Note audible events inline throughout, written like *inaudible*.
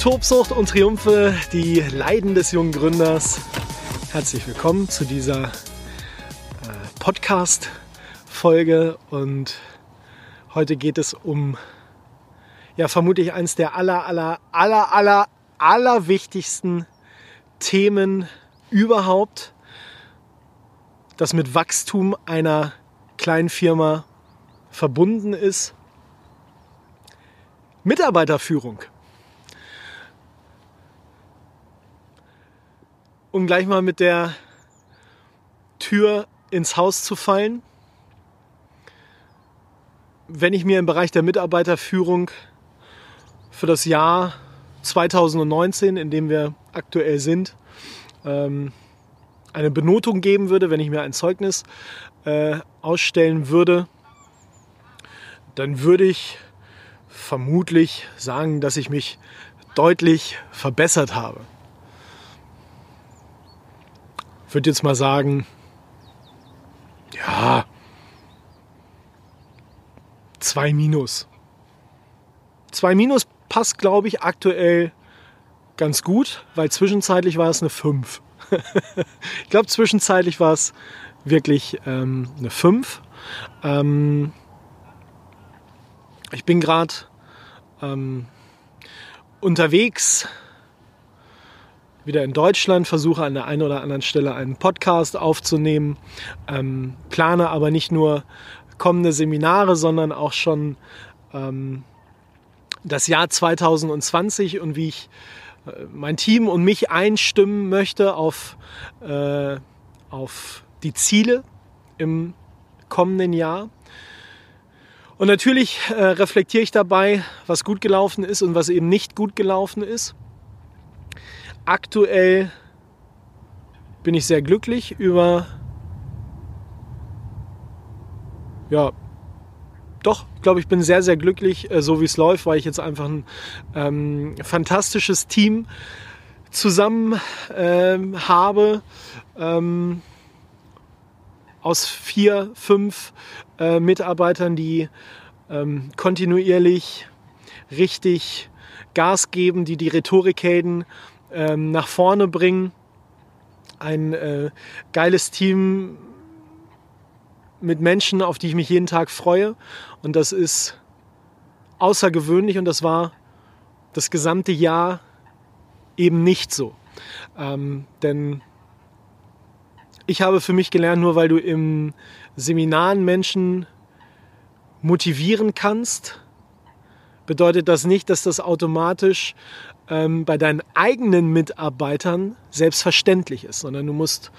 Tobsucht und Triumphe, die Leiden des jungen Gründers. Herzlich willkommen zu dieser äh, Podcast-Folge und heute geht es um, ja, vermutlich eines der aller, aller, aller, aller, aller wichtigsten Themen überhaupt, das mit Wachstum einer kleinen Firma verbunden ist. Mitarbeiterführung. Um gleich mal mit der Tür ins Haus zu fallen. Wenn ich mir im Bereich der Mitarbeiterführung für das Jahr 2019, in dem wir aktuell sind, ähm, eine Benotung geben würde, wenn ich mir ein Zeugnis äh, ausstellen würde, dann würde ich vermutlich sagen, dass ich mich deutlich verbessert habe würde jetzt mal sagen, ja, zwei Minus. Zwei Minus passt, glaube ich, aktuell ganz gut, weil zwischenzeitlich war es eine 5. *laughs* ich glaube, zwischenzeitlich war es wirklich ähm, eine 5. Ähm, ich bin gerade ähm, unterwegs wieder in Deutschland, versuche an der einen oder anderen Stelle einen Podcast aufzunehmen, ähm, plane aber nicht nur kommende Seminare, sondern auch schon ähm, das Jahr 2020 und wie ich äh, mein Team und mich einstimmen möchte auf, äh, auf die Ziele im kommenden Jahr. Und natürlich äh, reflektiere ich dabei, was gut gelaufen ist und was eben nicht gut gelaufen ist aktuell bin ich sehr glücklich über, ja, doch, glaube ich, bin sehr, sehr glücklich, äh, so wie es läuft, weil ich jetzt einfach ein ähm, fantastisches Team zusammen ähm, habe. Ähm, aus vier, fünf äh, Mitarbeitern, die ähm, kontinuierlich richtig Gas geben, die die Rhetorikhelden ähm, nach vorne bringen. Ein äh, geiles Team mit Menschen, auf die ich mich jeden Tag freue. Und das ist außergewöhnlich und das war das gesamte Jahr eben nicht so. Ähm, denn ich habe für mich gelernt, nur weil du im Seminaren Menschen motivieren kannst, bedeutet das nicht, dass das automatisch ähm, bei deinen eigenen Mitarbeitern selbstverständlich ist, sondern du musst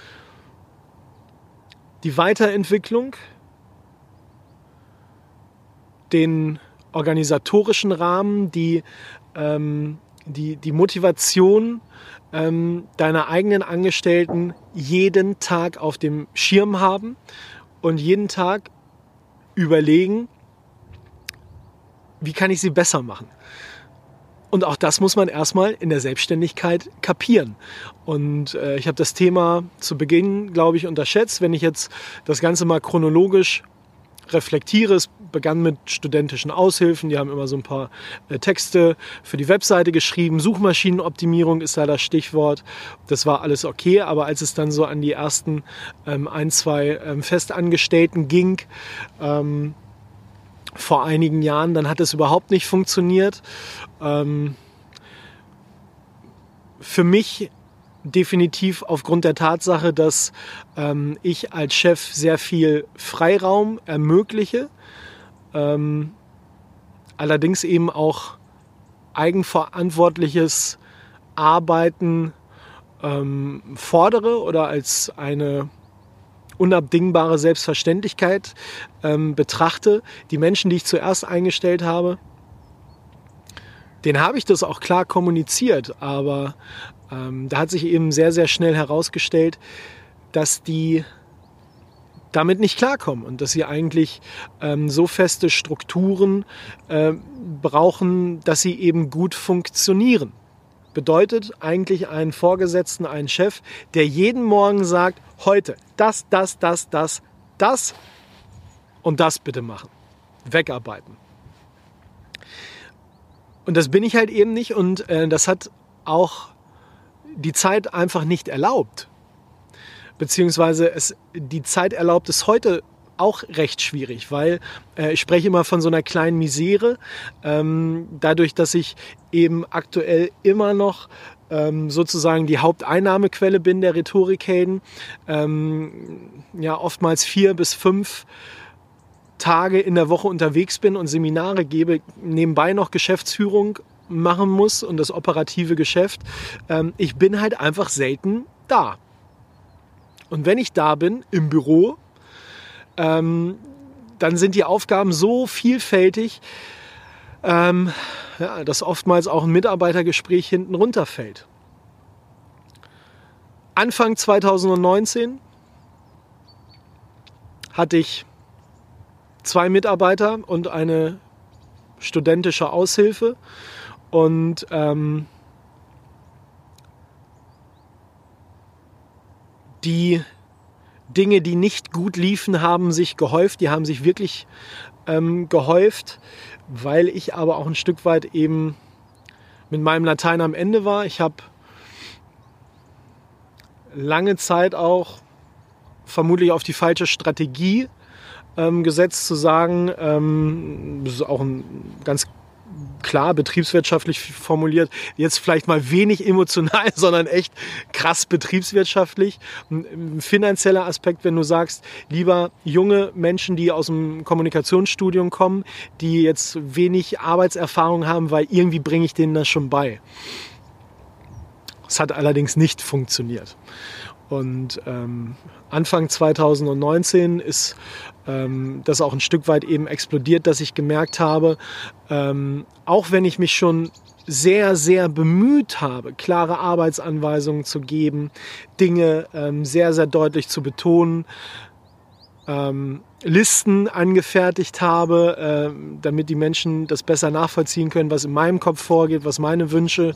die Weiterentwicklung, den organisatorischen Rahmen, die, ähm, die, die Motivation ähm, deiner eigenen Angestellten jeden Tag auf dem Schirm haben und jeden Tag überlegen, wie kann ich sie besser machen. Und auch das muss man erstmal in der Selbstständigkeit kapieren. Und äh, ich habe das Thema zu Beginn, glaube ich, unterschätzt. Wenn ich jetzt das Ganze mal chronologisch reflektiere, es begann mit studentischen Aushilfen, die haben immer so ein paar äh, Texte für die Webseite geschrieben. Suchmaschinenoptimierung ist da das Stichwort. Das war alles okay, aber als es dann so an die ersten ähm, ein, zwei ähm, Festangestellten ging, ähm, vor einigen Jahren, dann hat es überhaupt nicht funktioniert. Ähm, für mich definitiv aufgrund der Tatsache, dass ähm, ich als Chef sehr viel Freiraum ermögliche, ähm, allerdings eben auch eigenverantwortliches Arbeiten ähm, fordere oder als eine unabdingbare Selbstverständlichkeit ähm, betrachte. Die Menschen, die ich zuerst eingestellt habe, den habe ich das auch klar kommuniziert, aber Ähm, da hat sich eben sehr, sehr schnell herausgestellt, dass die damit nicht klarkommen und dass sie eigentlich ähm, so feste Strukturen äh, brauchen, dass sie eben gut funktionieren. Bedeutet eigentlich einen Vorgesetzten, einen Chef, der jeden Morgen sagt, heute das, das, das, das, das und das bitte machen. Wegarbeiten. Und das bin ich halt eben nicht und äh, das hat auch die Zeit einfach nicht erlaubt beziehungsweise es, die Zeit erlaubt es heute auch recht schwierig, weil äh, ich spreche immer von so einer kleinen Misere, ähm, dadurch, dass ich eben aktuell immer noch ähm, sozusagen die Haupteinnahmequelle bin der Rhetorikhelden, ähm, ja oftmals vier bis fünf Tage in der Woche unterwegs bin und Seminare gebe, nebenbei noch Geschäftsführung machen muss und das operative Geschäft. Ähm, ich bin halt einfach selten da. Und wenn ich da bin, im Büro, ähm, dann sind die Aufgaben so vielfältig, ähm, ja, dass oftmals auch ein Mitarbeitergespräch hinten runterfällt. Anfang 2019 hatte ich zwei Mitarbeiter und eine studentische Aushilfe. Und ähm, die Dinge, die nicht gut liefen, haben sich gehäuft. Die haben sich wirklich ähm, gehäuft, weil ich aber auch ein Stück weit eben mit meinem Latein am Ende war. Ich habe lange Zeit auch vermutlich auf die falsche Strategie ähm, gesetzt, zu sagen, ähm, das ist auch ein ganz klar betriebswirtschaftlich formuliert, jetzt vielleicht mal wenig emotional, *laughs* sondern echt krass betriebswirtschaftlich. Ein finanzieller Aspekt, wenn du sagst, lieber junge Menschen, die aus dem Kommunikationsstudium kommen, die jetzt wenig Arbeitserfahrung haben, weil irgendwie bringe ich denen das schon bei. Es hat allerdings nicht funktioniert. Und ähm, Anfang 2019 ist ähm, das auch ein Stück weit eben explodiert, dass ich gemerkt habe, ähm, auch wenn ich mich schon sehr, sehr bemüht habe, klare Arbeitsanweisungen zu geben, Dinge ähm, sehr, sehr deutlich zu betonen, ähm, Listen angefertigt habe, äh, damit die Menschen das besser nachvollziehen können, was in meinem Kopf vorgeht, was meine Wünsche,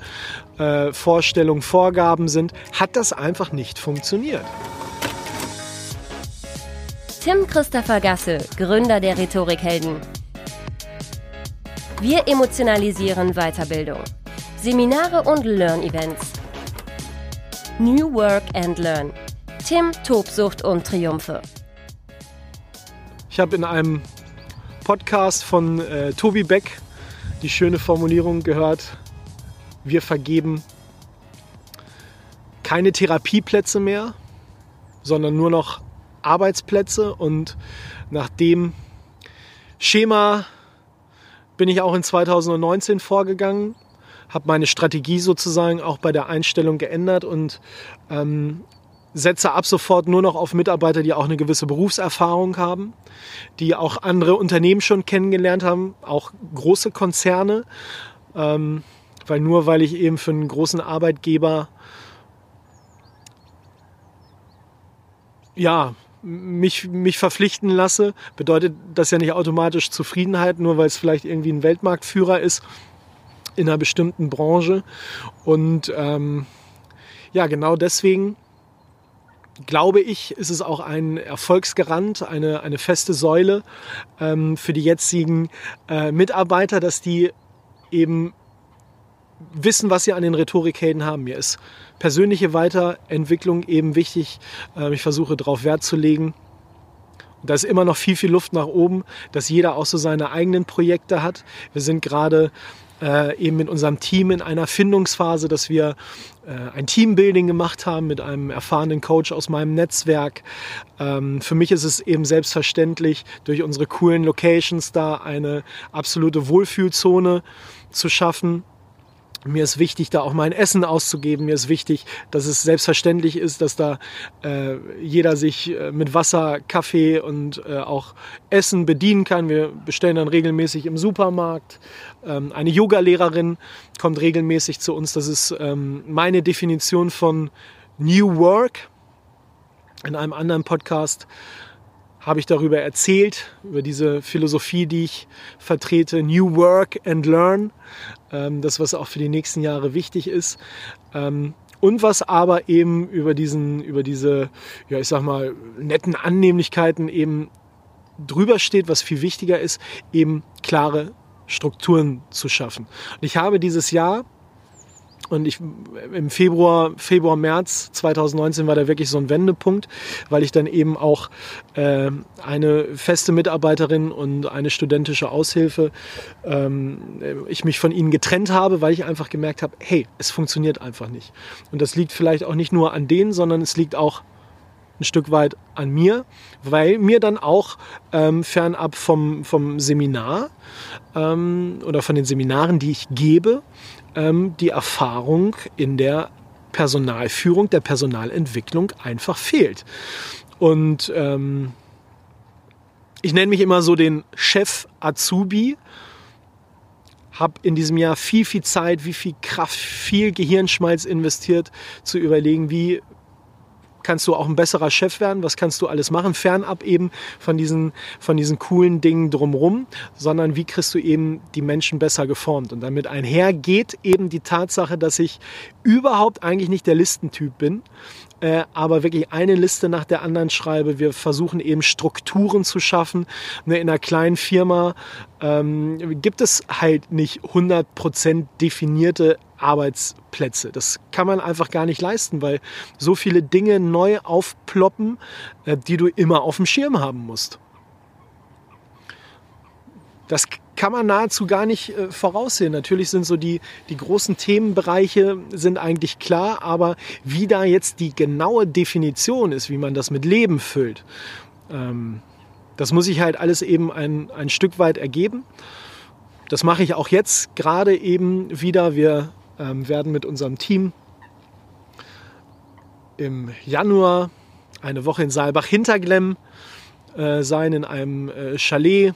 äh, Vorstellungen, Vorgaben sind, hat das einfach nicht funktioniert. Tim Christopher Gasse, Gründer der Rhetorikhelden. Wir emotionalisieren Weiterbildung. Seminare und Learn-Events. New Work and Learn. Tim, Tobsucht und Triumphe. Ich habe in einem Podcast von äh, Tobi Beck die schöne Formulierung gehört, wir vergeben keine Therapieplätze mehr, sondern nur noch Arbeitsplätze. Und nach dem Schema bin ich auch in 2019 vorgegangen, habe meine Strategie sozusagen auch bei der Einstellung geändert. Und ähm, setze ab sofort nur noch auf Mitarbeiter, die auch eine gewisse Berufserfahrung haben, die auch andere Unternehmen schon kennengelernt haben, auch große Konzerne, ähm, weil nur weil ich eben für einen großen Arbeitgeber ja mich, mich verpflichten lasse, bedeutet das ja nicht automatisch Zufriedenheit, nur weil es vielleicht irgendwie ein Weltmarktführer ist in einer bestimmten Branche. Und ähm, ja, genau deswegen glaube ich, ist es auch ein Erfolgsgarant, eine, eine feste Säule ähm, für die jetzigen äh, Mitarbeiter, dass die eben wissen, was sie an den Rhetorikhelden haben. Mir ist persönliche Weiterentwicklung eben wichtig. Ähm, ich versuche darauf Wert zu legen. da ist immer noch viel, viel Luft nach oben, dass jeder auch so seine eigenen Projekte hat. Wir sind gerade äh, eben mit unserem Team in einer Findungsphase, dass wir äh, ein Teambuilding gemacht haben mit einem erfahrenen Coach aus meinem Netzwerk. Ähm, für mich ist es eben selbstverständlich, durch unsere coolen Locations da eine absolute Wohlfühlzone zu schaffen Mir ist wichtig, da auch mein Essen auszugeben. Mir ist wichtig, dass es selbstverständlich ist, dass da äh, jeder sich äh, mit Wasser, Kaffee und äh, auch Essen bedienen kann. Wir bestellen dann regelmäßig im Supermarkt. Ähm, eine Yogalehrerin kommt regelmäßig zu uns. Das ist ähm, meine Definition von New Work. In einem anderen Podcast habe ich darüber erzählt, über diese Philosophie, die ich vertrete, New Work and Learn, das, was auch für die nächsten Jahre wichtig ist. Ähm, und was aber eben über diesen, über diese, ja, ich sag mal, netten Annehmlichkeiten eben drüber steht, was viel wichtiger ist, eben klare Strukturen zu schaffen. Und ich habe dieses Jahr und ich, im Februar, Februar, März 2019 war da wirklich so ein Wendepunkt, weil ich dann eben auch äh, eine feste Mitarbeiterin und eine studentische Aushilfe, ähm, ich mich von ihnen getrennt habe, weil ich einfach gemerkt habe, hey, es funktioniert einfach nicht. Und das liegt vielleicht auch nicht nur an denen, sondern es liegt auch ein Stück weit an mir, weil mir dann auch ähm, fernab vom, vom Seminar ähm, oder von den Seminaren, die ich gebe, ähm, die Erfahrung in der Personalführung, der Personalentwicklung einfach fehlt. Und ähm, ich nenne mich immer so den Chef Azubi, habe in diesem Jahr viel, viel Zeit, wie viel Kraft, viel Gehirnschmalz investiert, zu überlegen, wie kannst du auch ein besserer Chef werden, was kannst du alles machen, fernab eben von diesen, von diesen coolen Dingen drumherum, sondern wie kriegst du eben die Menschen besser geformt. Und damit einhergeht eben die Tatsache, dass ich überhaupt eigentlich nicht der Listentyp bin, äh, aber wirklich eine Liste nach der anderen schreibe. Wir versuchen eben Strukturen zu schaffen. Ne, in einer kleinen Firma ähm, gibt es halt nicht 100% definierte Arbeitsplätze. Das kann man einfach gar nicht leisten, weil so viele Dinge neu aufploppen, äh, die du immer auf dem Schirm haben musst. Das kann man nahezu gar nicht äh, voraussehen. Natürlich sind so die, die großen Themenbereiche sind eigentlich klar, aber wie da jetzt die genaue Definition ist, wie man das mit Leben füllt, ähm, das muss ich halt alles eben ein, ein Stück weit ergeben. Das mache ich auch jetzt gerade eben wieder. Wir ähm, werden mit unserem Team im Januar eine Woche in Saalbach-Hinterglemm äh, sein, in einem äh, Chalet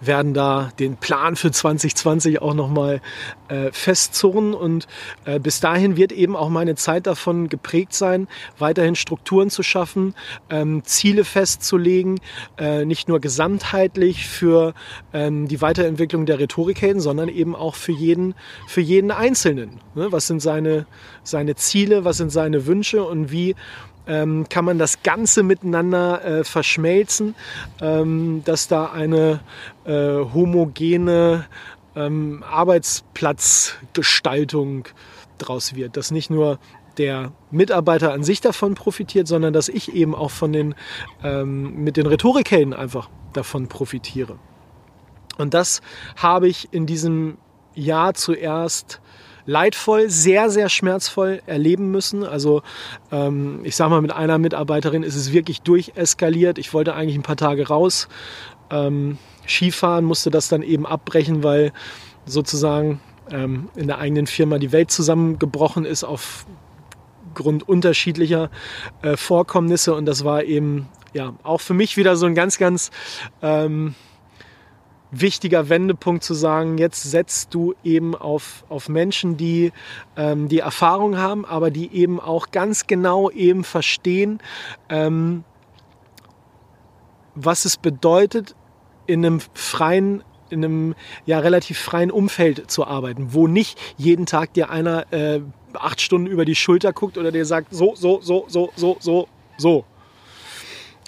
werden da den Plan für 2020 auch nochmal äh, festzurren. Und äh, bis dahin wird eben auch meine Zeit davon geprägt sein, weiterhin Strukturen zu schaffen, ähm, Ziele festzulegen, äh, nicht nur gesamtheitlich für ähm, die Weiterentwicklung der Rhetorikhelden, sondern eben auch für jeden, für jeden Einzelnen. Ne? Was sind seine, seine Ziele, was sind seine Wünsche und wie ähm, kann man das Ganze miteinander äh, verschmelzen, ähm, dass da eine äh, homogene ähm, Arbeitsplatzgestaltung draus wird, dass nicht nur der Mitarbeiter an sich davon profitiert, sondern dass ich eben auch von den, ähm, mit den Rhetorikhelden einfach davon profitiere. Und das habe ich in diesem Jahr zuerst leidvoll, sehr, sehr schmerzvoll erleben müssen. Also ähm, ich sage mal, mit einer Mitarbeiterin ist es wirklich durcheskaliert. Ich wollte eigentlich ein paar Tage raus. Ähm, Skifahren musste das dann eben abbrechen, weil sozusagen ähm, in der eigenen Firma die Welt zusammengebrochen ist aufgrund unterschiedlicher äh, Vorkommnisse. Und das war eben ja auch für mich wieder so ein ganz, ganz ähm, wichtiger Wendepunkt zu sagen, jetzt setzt du eben auf, auf Menschen, die ähm, die Erfahrung haben, aber die eben auch ganz genau eben verstehen, ähm, was es bedeutet, in einem freien in einem ja relativ freien Umfeld zu arbeiten, wo nicht jeden Tag dir einer äh, acht Stunden über die Schulter guckt oder dir sagt, so, so, so, so, so, so, so.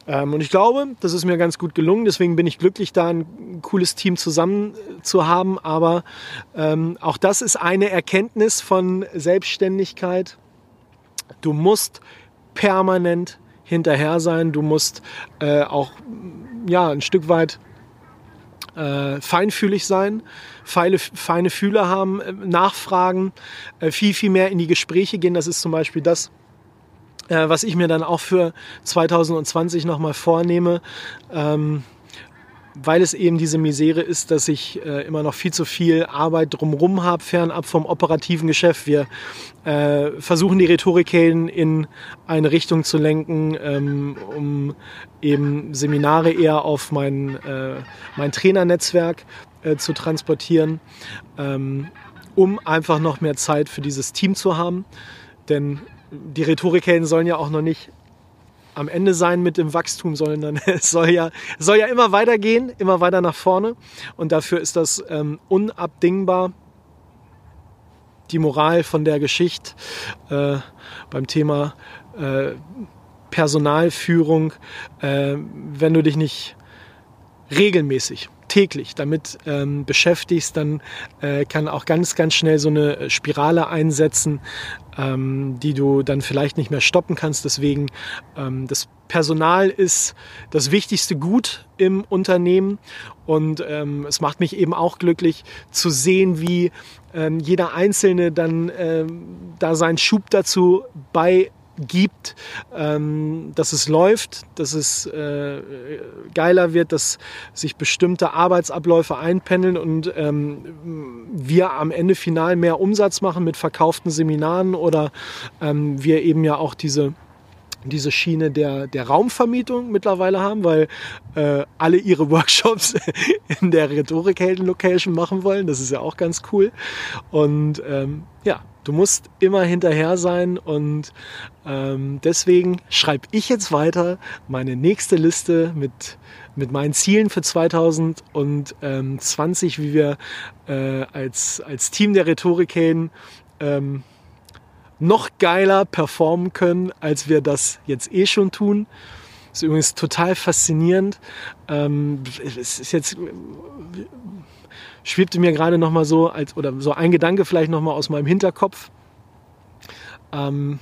Ähm, und ich glaube, das ist mir ganz gut gelungen. Deswegen bin ich glücklich, da ein cooles Team zusammen äh, zu haben. Aber ähm, auch das ist eine Erkenntnis von Selbstständigkeit. Du musst permanent hinterher sein. Du musst äh, auch ja, ein Stück weit äh, feinfühlig sein, feine, feine Fühler haben, äh, nachfragen, äh, viel, viel mehr in die Gespräche gehen. Das ist zum Beispiel das, äh, was ich mir dann auch für 2020 nochmal vornehme, ähm, weil es eben diese Misere ist, dass ich äh, immer noch viel zu viel Arbeit drumherum habe, fernab vom operativen Geschäft. Wir äh, versuchen die Rhetorikhelden in eine Richtung zu lenken, ähm, um eben Seminare eher auf mein, äh, mein Trainernetzwerk äh, zu transportieren, ähm, um einfach noch mehr Zeit für dieses Team zu haben. Denn die Rhetorikhelden sollen ja auch noch nicht am Ende sein mit dem Wachstum, sondern *laughs* es soll ja, soll ja immer weitergehen, immer weiter nach vorne. Und dafür ist das ähm, unabdingbar. Die Moral von der Geschichte äh, beim Thema äh, Personalführung, äh, wenn du dich nicht regelmäßig täglich damit ähm, beschäftigst, dann äh, kann auch ganz, ganz schnell so eine Spirale einsetzen, ähm, die du dann vielleicht nicht mehr stoppen kannst. Deswegen ähm, das Personal ist das wichtigste Gut im Unternehmen und ähm, es macht mich eben auch glücklich zu sehen, wie ähm, jeder Einzelne dann ähm, da seinen Schub dazu bei gibt, ähm, dass es läuft, dass es äh, geiler wird, dass sich bestimmte Arbeitsabläufe einpendeln und ähm, wir am Ende final mehr Umsatz machen mit verkauften Seminaren oder ähm, wir eben ja auch diese diese Schiene der, der Raumvermietung mittlerweile haben, weil äh, alle ihre *laughs* Workshops in der Rhetorikhelden-Location machen wollen. Das ist ja auch ganz cool. Und ähm, ja, Du musst immer hinterher sein und ähm, deswegen schreibe ich jetzt weiter meine nächste Liste mit, mit meinen Zielen für 2020, wie wir äh, als, als Team der Rhetorikhelden ähm, noch geiler performen können, als wir das jetzt eh schon tun. Das ist übrigens total faszinierend. Ähm, es ist jetzt schwebte mir gerade noch mal so als oder so ein Gedanke vielleicht noch mal aus meinem Hinterkopf. Ähm,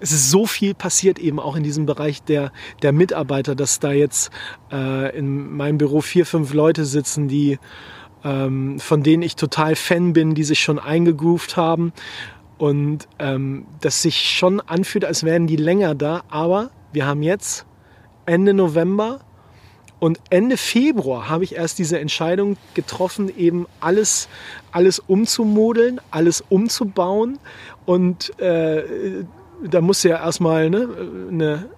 es ist so viel passiert eben auch in diesem Bereich der, der Mitarbeiter, dass da jetzt äh, in meinem Büro vier, fünf Leute sitzen, die ähm, von denen ich total Fan bin, die sich schon eingegroovt haben und ähm, das sich schon anfühlt, als wären die länger da. Aber wir haben jetzt Ende November und Ende Februar habe ich erst diese Entscheidung getroffen, eben alles, alles umzumodeln, alles umzubauen. Und äh, da musst du ja erstmal ne, eine,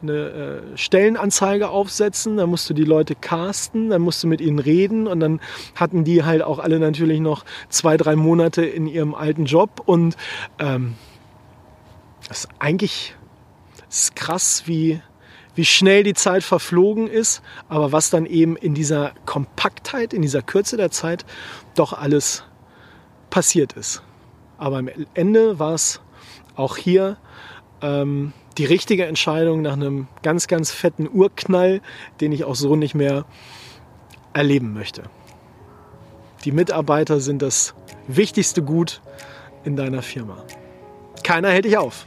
eine äh, Stellenanzeige aufsetzen, dann musst du die Leute casten, dann musst du mit ihnen reden. Und dann hatten die halt auch alle natürlich noch zwei, drei Monate in ihrem alten Job. Und ähm, das ist eigentlich das ist krass, wie, wie schnell die Zeit verflogen ist, aber was dann eben in dieser Kompaktheit, in dieser Kürze der Zeit doch alles passiert ist. Aber am Ende war es auch hier ähm, die richtige Entscheidung nach einem ganz, ganz fetten Urknall, den ich auch so nicht mehr erleben möchte. Die Mitarbeiter sind das wichtigste Gut in deiner Firma. Keiner hält dich auf.